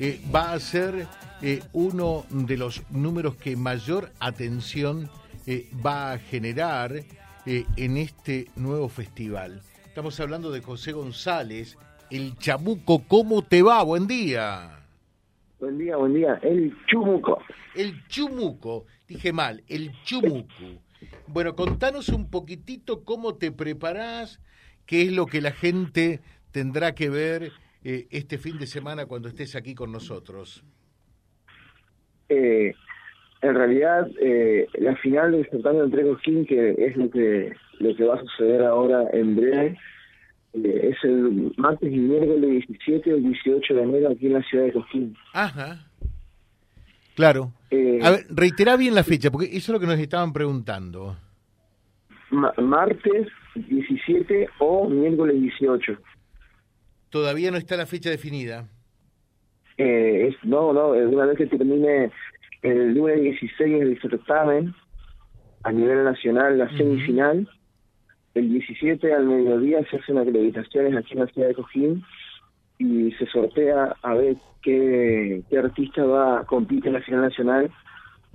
eh, va a ser eh, uno de los números que mayor atención eh, va a generar en este nuevo festival. Estamos hablando de José González, el Chamuco. ¿Cómo te va? Buen día. Buen día, buen día. El Chumuco. El Chumuco. Dije mal, el Chumuco. Bueno, contanos un poquitito cómo te preparás, qué es lo que la gente tendrá que ver eh, este fin de semana cuando estés aquí con nosotros? Eh, en realidad, eh, la final del certamen entre Cosquín, que es lo que lo que va a suceder ahora en breve, es el martes y miércoles 17 o 18 de enero aquí en la ciudad de Cosquín. Ajá. Claro. a ver, reitera bien la fecha, porque eso es lo que nos estaban preguntando. martes 17 o miércoles 18. Todavía no está la fecha definida. Eh, no, no, una vez que termine el lunes 16 el certamen, a nivel nacional la semifinal, el 17 al mediodía se hacen acreditaciones aquí en la ciudad de Cojín y se sortea a ver qué, qué artista va a competir en la final nacional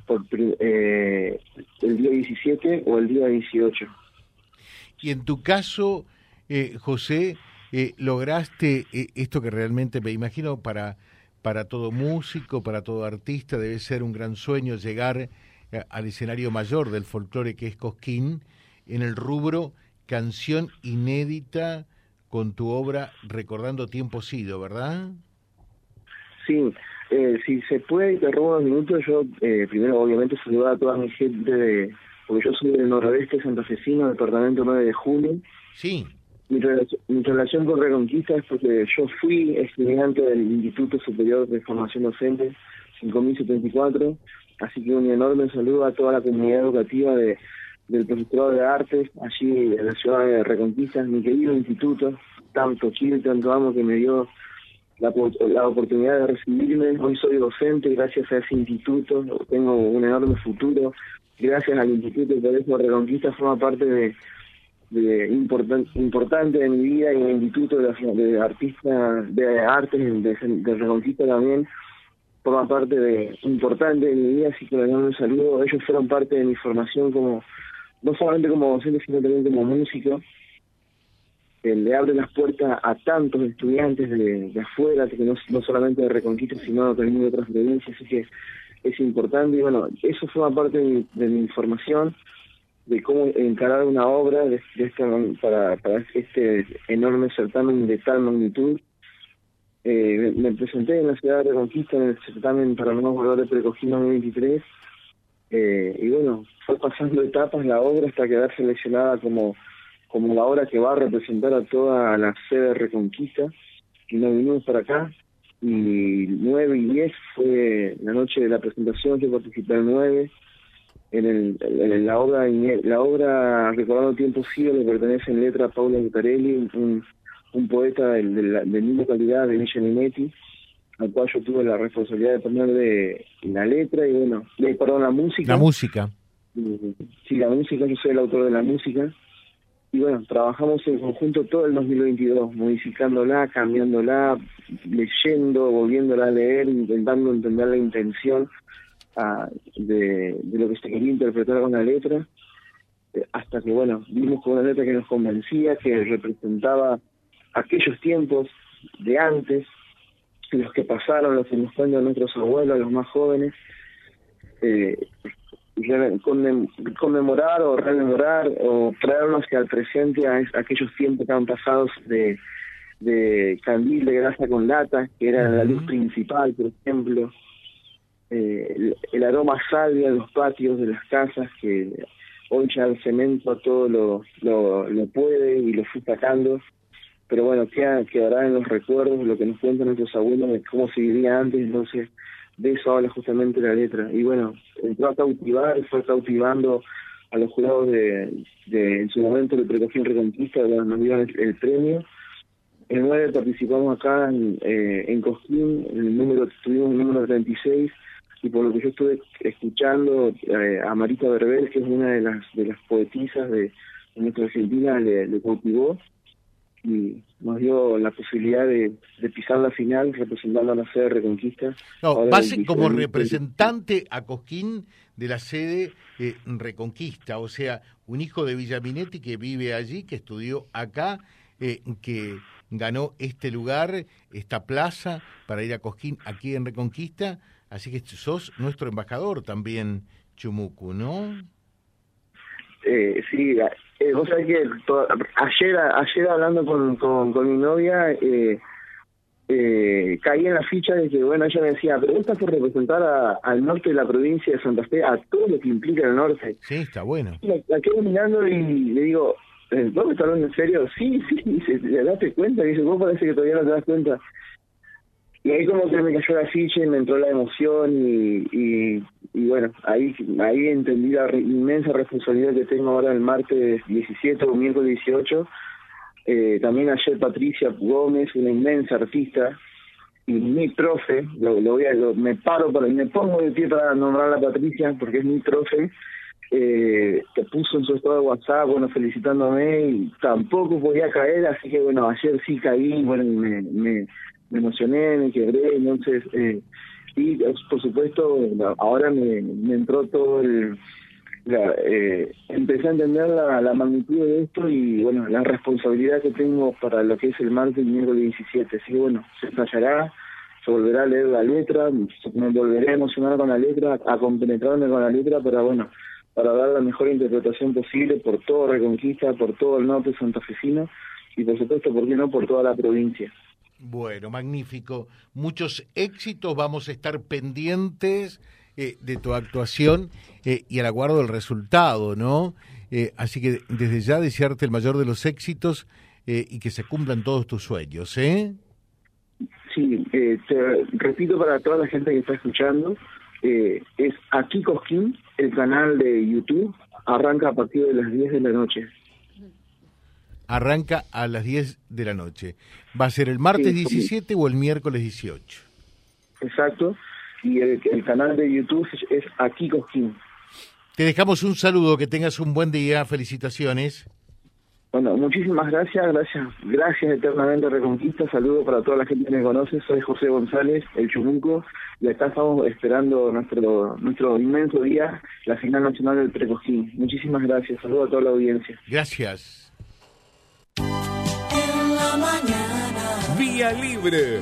por eh, el día 17 o el día 18. Y en tu caso, eh, José, eh, lograste eh, esto que realmente me imagino para, para todo músico, para todo artista, debe ser un gran sueño llegar eh, al escenario mayor del folclore que es Cosquín, en el rubro canción inédita con tu obra Recordando Tiempo Sido, ¿verdad? Sí, si se puede, te robo unos minutos, yo primero obviamente saludar a toda mi gente, de, porque yo soy del noroeste santafesino, departamento 9 de julio. Sí. Mi relación, con Reconquista es porque yo fui estudiante del Instituto Superior de Formación Docente 5074, así que un enorme saludo a toda la comunidad educativa de, del profesorado de artes allí en la ciudad de Reconquista, mi querido instituto, tanto Chile, tanto amo que me dio la, la oportunidad de recibirme. Hoy soy docente gracias a ese instituto, tengo un enorme futuro. Gracias al instituto, por eso Reconquista forma parte de de importante de mi vida y en el Instituto de, de Artistas de Artes de, Reconquista también forma parte de importante de mi vida, así que les doy un saludo. Ellos fueron parte de mi formación como, no solamente como docente, sino también como músico. le abre las puertas a tantos estudiantes de, afuera, que no, no solamente de Reconquista, sino también de otras provincias, así que es importante. Y bueno, eso forma parte de de mi formación de cómo encarar una obra de, para, para este enorme certamen de tal magnitud. Eh, me, presenté en la ciudad de Reconquista en el certamen para nuevos valores Precojín 2023 eh, y bueno, fue pasando etapas la obra hasta quedar seleccionada como, como la obra que va a representar a toda la sede de Reconquista. Y nos vinimos para acá. Y 9 y 10 fue la noche de la presentación, yo participé el 9 en, el, en la obra la obra Recordando Tiempo Sido le pertenece en letra a Paula Lucarelli, un, un poeta de, la, misma calidad de Michel Minetti, al cual yo tuve la responsabilidad de ponerle la letra y bueno, de, perdón, la música. La música. Sí, la música, yo soy el autor de la música. Y bueno, trabajamos en conjunto todo el 2022, modificándola, cambiándola, leyendo, volviéndola a leer, intentando entender la intención de, lo que se quería interpretar con la letra, eh, hasta que, bueno, vimos con una letra que nos convencía, que representaba aquellos tiempos de antes, los que pasaron, los que nos cuentan nuestros abuelos, los más jóvenes, eh, conmemorar o rememorar o traernos hacia el presente a, aquellos tiempos que han pasado de, de candil de grasa con lata, que era la luz principal, por ejemplo, eh, el, aroma salvia en los patios de las casas que hoy ya el cemento todo lo, lo, puede y lo fui sacando. Pero bueno queda, quedará en los recuerdos lo que nos cuentan nuestros abuelos de cómo se vivía antes entonces de eso habla justamente la letra. Y bueno entró a cautivar fue cautivando a los jurados de, de en su momento de Precaución Reconquista nos dieron el, premio. El 9 participamos acá en, eh, en Cosquín, el número, tuvimos el número 36 y por lo que yo estuve escuchando eh, a Marita Berbel, que es una de las de las poetisas de, nuestra Argentina, le, le cautivó. y nos dio la posibilidad de, pisar la final representando a la sede de Reconquista. No, como representante a Cosquín de la sede eh, Reconquista, o sea, un hijo de Villaminetti que vive allí, que estudió acá, eh, que ganó este lugar, esta plaza para ir a Cosquín aquí en Reconquista, así que sos nuestro embajador también, Chumucu, ¿no? Eh, sí, eh, vos sabés que ayer, ayer hablando con, con, mi novia, eh, eh, caí en la ficha de que, bueno, ella me decía, pero estás por representar al norte de la provincia de Santa Fe, a todo lo que implica el norte. Sí, está bueno. La, la quedo mirando y le digo, ¿vos me estás hablando en serio? Sí, sí, dice, ¿te das cuenta? Dice, vos parece que todavía no te das cuenta. Y ahí como que me cayó la ficha y me entró la emoción y, y, bueno, ahí ahí entendí la inmensa responsabilidad que tengo ahora el martes 17 o miércoles 18. Eh, también ayer Patricia Gómez, una inmensa artista, y mi profe, lo, lo voy a, me paro para, me pongo de pie para nombrar a Patricia porque es mi profe, eh, que puso en su estado de WhatsApp, bueno, felicitándome y tampoco podía caer, así que bueno, ayer sí caí, bueno, me, me me emocioné, me quebré, entonces, eh, y por supuesto, ahora me, entró todo el... Eh, empecé a entender la, magnitud de esto y bueno, la responsabilidad que tengo para lo que es el martes y miércoles 17. Así que bueno, se estallará, se volverá a leer la letra, me volveré a emocionar con la letra, a compenetrarme con la letra, pero bueno, para dar la mejor interpretación posible por toda Reconquista, por todo el norte santafesino y por supuesto, ¿por qué no?, por toda la provincia. Bueno, magnífico. Muchos éxitos. Vamos a estar pendientes eh, de tu actuación eh, y al aguardo del resultado, ¿no? Eh, así que desde ya desearte el mayor de los éxitos y que se cumplan todos tus sueños, ¿eh? Sí, te repito para toda la gente que está escuchando, es Aquí Cosquín, el canal de YouTube, arranca a partir de las 10 de la noche arranca a las 10 de la noche. ¿Va a ser el martes 17 o el miércoles 18? Exacto. Y el, canal de YouTube es Aquí Cosquín. Te dejamos un saludo, que tengas un buen día, felicitaciones. Bueno, muchísimas gracias, gracias, gracias eternamente Reconquista, saludo para toda la gente que me conoce, soy José González, el Chumuco, y acá estamos esperando nuestro nuestro inmenso día, la final nacional del Precosquín. Muchísimas gracias, saludo a toda la audiencia. Gracias. Vía Libre.